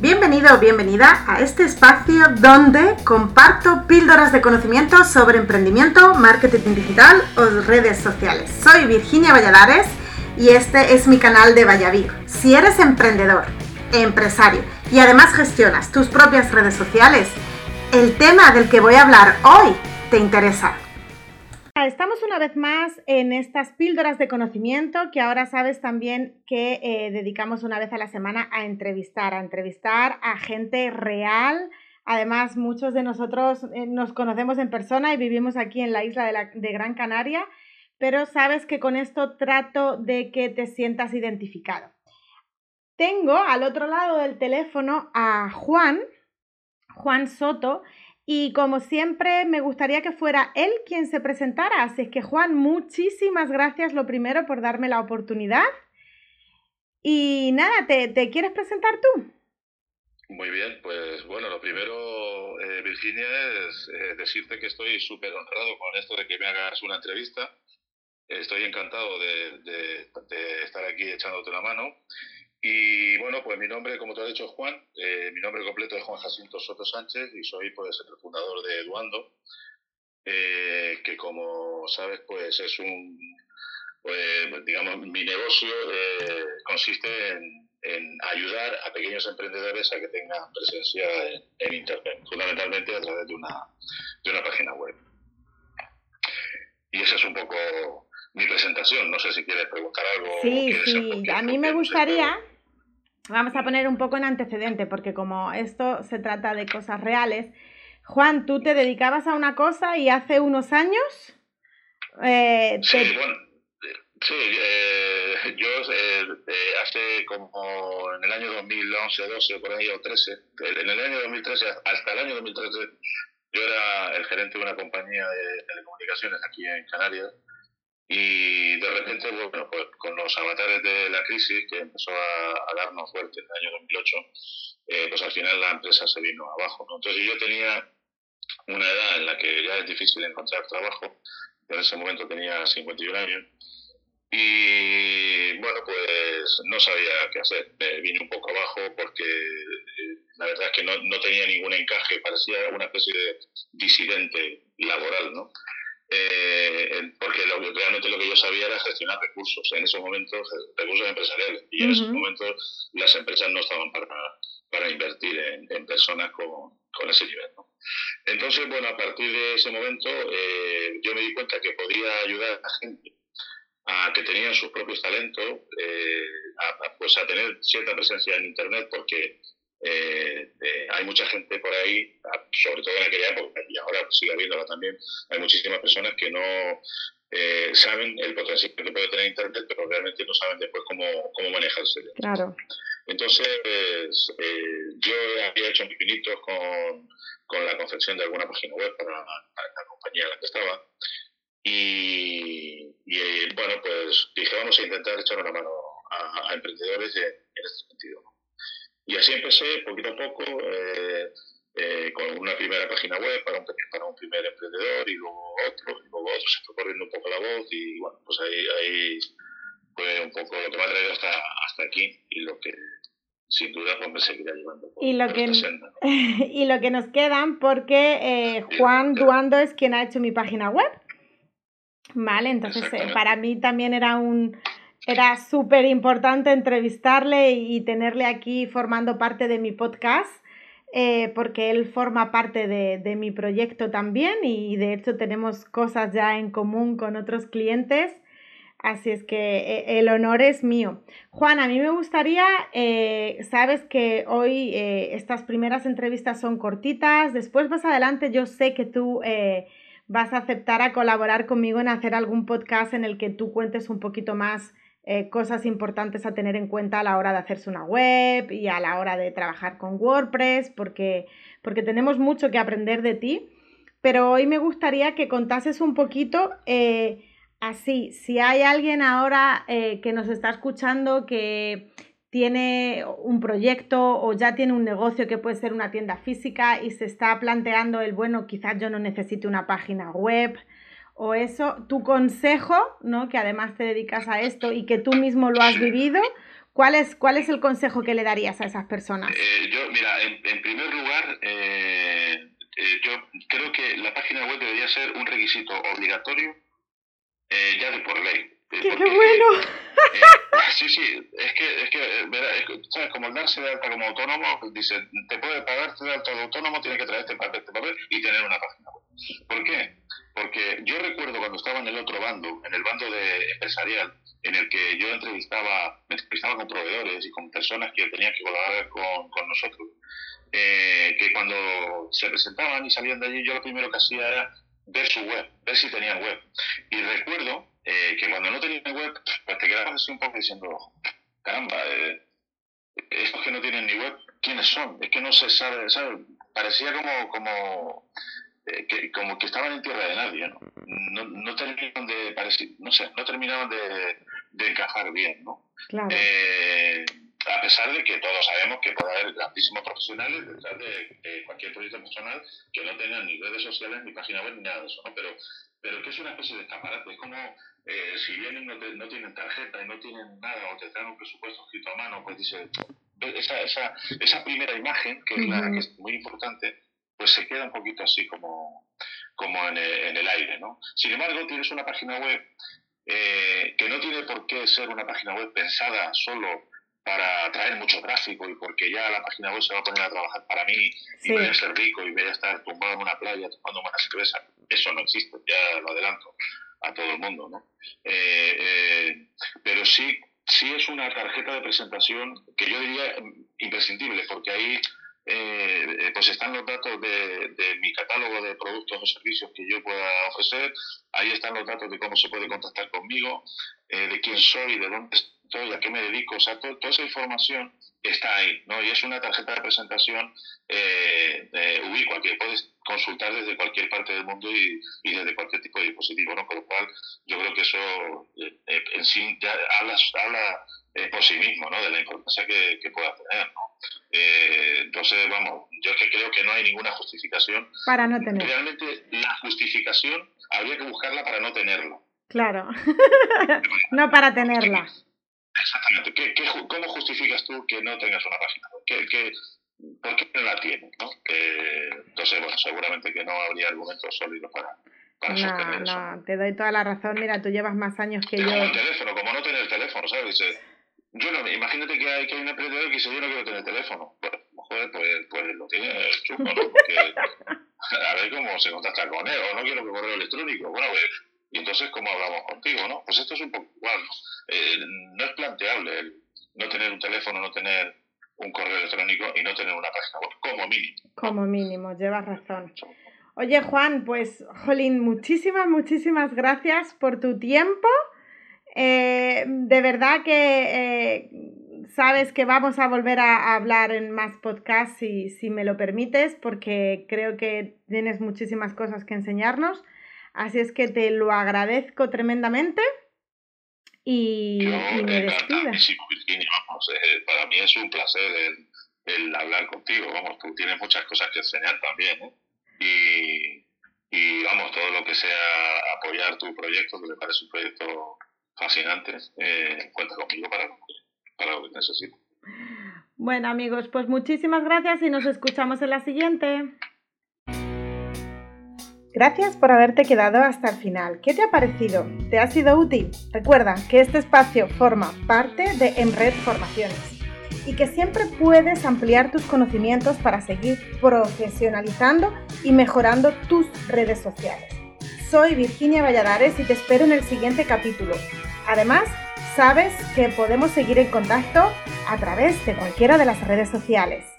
Bienvenido o bienvenida a este espacio donde comparto píldoras de conocimiento sobre emprendimiento, marketing digital o redes sociales. Soy Virginia Valladares y este es mi canal de Vallavir. Si eres emprendedor, empresario y además gestionas tus propias redes sociales, el tema del que voy a hablar hoy te interesa. Estamos una vez más en estas píldoras de conocimiento que ahora sabes también que eh, dedicamos una vez a la semana a entrevistar, a entrevistar a gente real. Además, muchos de nosotros eh, nos conocemos en persona y vivimos aquí en la isla de, de Gran Canaria, pero sabes que con esto trato de que te sientas identificado. Tengo al otro lado del teléfono a Juan, Juan Soto, y como siempre, me gustaría que fuera él quien se presentara. Así es que, Juan, muchísimas gracias lo primero por darme la oportunidad. Y nada, ¿te, quieres presentar tú? Muy bien, pues bueno, lo primero, eh, Virginia, es eh, decirte que estoy súper honrado con esto de que me hagas una entrevista. Estoy encantado de, de estar aquí echándote una mano. Y bueno, pues mi nombre, como te has dicho, Juan. Eh, mi nombre completo es Juan Jacinto Soto Sánchez y soy pues el fundador de Eduando, eh, que como sabes, pues es un, pues, digamos, mi negocio eh, consiste en, ayudar a pequeños emprendedores a que tengan presencia en, Internet, fundamentalmente a través de una, de una página web. Y esa es un poco mi presentación. No sé si quieres preguntar algo. Sí, sí, a mí me gustaría, vamos a poner un poco en antecedente, porque como esto se trata de cosas reales, Juan, tú te dedicabas a una cosa y hace unos años... Eh, sí, bueno, sí, eh, yo eh, hace como en el año 2011, 12, por ahí, o 13, en el año 2013, hasta el año 2013, yo era el gerente de una compañía de telecomunicaciones aquí en Canarias y de repente, bueno, pues con los avatares de la crisis que empezó a, darnos fuerte en el año 2008, eh, pues al final la empresa se vino abajo. Entonces yo tenía una edad en la que ya es difícil encontrar trabajo, en ese momento tenía 51 años, y bueno, pues no sabía qué hacer. Me vine un poco abajo porque eh, la verdad es que no, no tenía ningún encaje, parecía una especie de disidente laboral, ¿no? Eh, porque lo, realmente lo que yo sabía era gestionar recursos, en esos momentos, recursos empresariales, y en esos momentos las empresas no estaban para, para invertir en, personas con, con, ese nivel. ¿no? Entonces, bueno, a partir de ese momento eh, yo me di cuenta que podía ayudar a gente a que tenían sus propios talentos, eh, a, pues a tener cierta presencia en Internet, porque eh, eh, hay mucha gente por ahí, sobre todo en aquella época, y ahora sigue habiéndola también, hay muchísimas personas que no eh, saben el potencial que puede tener Internet, pero realmente no saben después cómo, cómo manejarse. Claro. Entonces, yo había hecho mis pinitos con, con la confección de alguna página web para, la compañía en la que estaba. Y, bueno, pues dije, vamos a intentar echar una mano a, emprendedores en, en este sentido. Y así empecé, poquito a poco, eh, eh, con una primera página web para un, para un primer emprendedor y luego otro, y luego otro, se fue corriendo un poco la voz y bueno, pues ahí, ahí fue un poco lo que me ha traído hasta, hasta aquí y lo que sin duda pues me seguirá llevando y lo que y lo que nos quedan porque eh, Juan Duando es quien ha hecho mi página web. Vale entonces para mí también era un era súper importante entrevistarle y tenerle aquí formando parte de mi podcast, eh, porque él forma parte de, mi proyecto también y de hecho tenemos cosas ya en común con otros clientes. Así es que eh, el honor es mío. Juan, a mí me gustaría, eh, sabes que hoy estas primeras entrevistas son cortitas, después más adelante yo sé que tú vas a aceptar a colaborar conmigo en hacer algún podcast en el que tú cuentes un poquito más eh, cosas importantes a tener en cuenta a la hora de hacerse una web y a la hora de trabajar con WordPress, porque, porque tenemos mucho que aprender de ti. Pero hoy me gustaría que contases un poquito eh, así, si hay alguien ahora eh, que nos está escuchando que tiene un proyecto o ya tiene un negocio que puede ser una tienda física y se está planteando el, bueno, quizás yo no necesite una página web, o eso, tu consejo, ¿no? Que además te dedicas a esto y que tú mismo lo has vivido, ¿Cuál es, ¿Cuál es el consejo que le darías a esas personas? Eh, yo, mira, en, primer lugar, eh, eh, yo creo que la página web debería ser un requisito obligatorio ya de por ley. ¡Qué, bueno! sí, sí, es que, es que, ¿sabes? Como el darse de alta como autónomo, dice, te puede pagarte de alta de autónomo, tiene que traer este papel, este papel y tener una página web. ¿Por qué? Porque yo recuerdo cuando estaba en el otro bando, en el bando de empresarial, en el que yo entrevistaba, entrevistaba con proveedores y con personas que tenían que colaborar con, con nosotros, eh, que cuando se presentaban y salían de allí, yo lo primero que hacía era ver su web, ver si tenían web. Y recuerdo eh, que cuando no tenían web, pues te quedabas así un poco diciendo, caramba, eh, estos que no tienen ni web, ¿quiénes son? Es que no se sabe, ¿sabe? Parecía como, como eh, que, como que estaban en tierra de nadie, ¿no? No, no terminaban de, no sé, no terminaban de, de encajar bien, ¿no? Claro. Eh, a pesar de que todos sabemos que puede haber grandísimos profesionales detrás de, cualquier proyecto personal que no tengan ni redes sociales, ni página web, ni nada de eso, ¿no? Pero, pero que es una especie de escaparate, es como eh, si vienen no, no tienen tarjeta y no tienen nada o te traen un presupuesto escrito a mano, pues dice, esa, esa, esa primera imagen, que es, la, que es muy importante, pues se queda un poquito así como, como en, el, aire, ¿no? Sin embargo, tienes una página web eh, que no tiene por qué ser una página web pensada solo para atraer mucho tráfico y porque ya la página web se va a poner a trabajar para mí y voy a ser rico y voy a estar tumbado en una playa tomando una cerveza. Eso no existe, ya lo adelanto a todo el mundo, ¿no? Eh, eh, pero sí, sí es una tarjeta de presentación que yo diría imprescindible, porque ahí eh, eh, pues están los datos de, mi catálogo de productos o servicios que yo pueda ofrecer, ahí están los datos de cómo se puede contactar conmigo, eh, de quién soy, de dónde estoy, a qué me dedico, o sea, toda esa información está ahí, ¿no? Y es una tarjeta de presentación eh, ubicua que puedes consultar desde cualquier parte del mundo y, desde cualquier tipo de dispositivo, ¿no? Con lo cual, yo creo que eso en sí ya habla, habla por sí mismo, ¿no? De la importancia que, que pueda tener, ¿no? Eh, entonces, vamos, yo es que creo que no hay ninguna justificación. Para no tener. Realmente la justificación habría que buscarla para no tenerla. Claro, no para tenerla. Exactamente. ¿Qué, qué, cómo justificas tú que no tengas una página? ¿Qué, qué, por qué no la tienes? ¿no? entonces, bueno, seguramente que no habría argumentos sólidos para, para no, sostener no, no, te doy toda la razón. Mira, tú llevas más años que yo. Como el teléfono, como no tener el teléfono, ¿sabes? Dice, yo no, imagínate que hay, que hay un emprendedor que dice, yo no quiero tener teléfono. Joder, pues, pues lo tiene chungo, ¿no? Porque a ver cómo se contacta con él, o no quiero que correo electrónico. Bueno, pues, y entonces, ¿cómo hablamos contigo, no? Pues esto es un poco igual. Eh, no es planteable el no tener un teléfono, no tener un correo electrónico y no tener una página web, como mínimo. Como mínimo, llevas razón. Oye, Juan, pues, Jolín, muchísimas, muchísimas gracias por tu tiempo. Eh, de verdad que eh, sabes que vamos a volver a, hablar en más podcasts si, si, me lo permites, porque creo que tienes muchísimas cosas que enseñarnos. Así es que te lo agradezco tremendamente y, me despido. Eh, para mí es un placer el, hablar contigo. Vamos, tú tienes muchas cosas que enseñar también. Y, y vamos, todo lo que sea apoyar tu proyecto, que me parece un proyecto fascinantes, eh, cuenta conmigo para, necesite. Bueno amigos, pues muchísimas gracias y nos escuchamos en la siguiente. Gracias por haberte quedado hasta el final. ¿Qué te ha parecido? ¿Te ha sido útil? Recuerda que este espacio forma parte de Emred Formaciones y que siempre puedes ampliar tus conocimientos para seguir profesionalizando y mejorando tus redes sociales. Soy Virginia Valladares y te espero en el siguiente capítulo. Además, sabes que podemos seguir en contacto a través de cualquiera de las redes sociales.